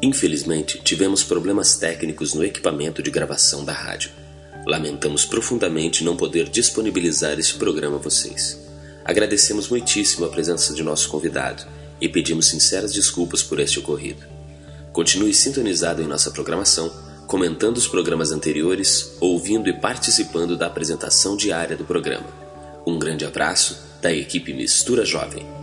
Infelizmente, tivemos problemas técnicos no equipamento de gravação da rádio. Lamentamos profundamente não poder disponibilizar este programa a vocês. Agradecemos muitíssimo a presença de nosso convidado e pedimos sinceras desculpas por este ocorrido. Continue sintonizado em nossa programação, comentando os programas anteriores, ouvindo e participando da apresentação diária do programa. Um grande abraço da equipe Mistura Jovem.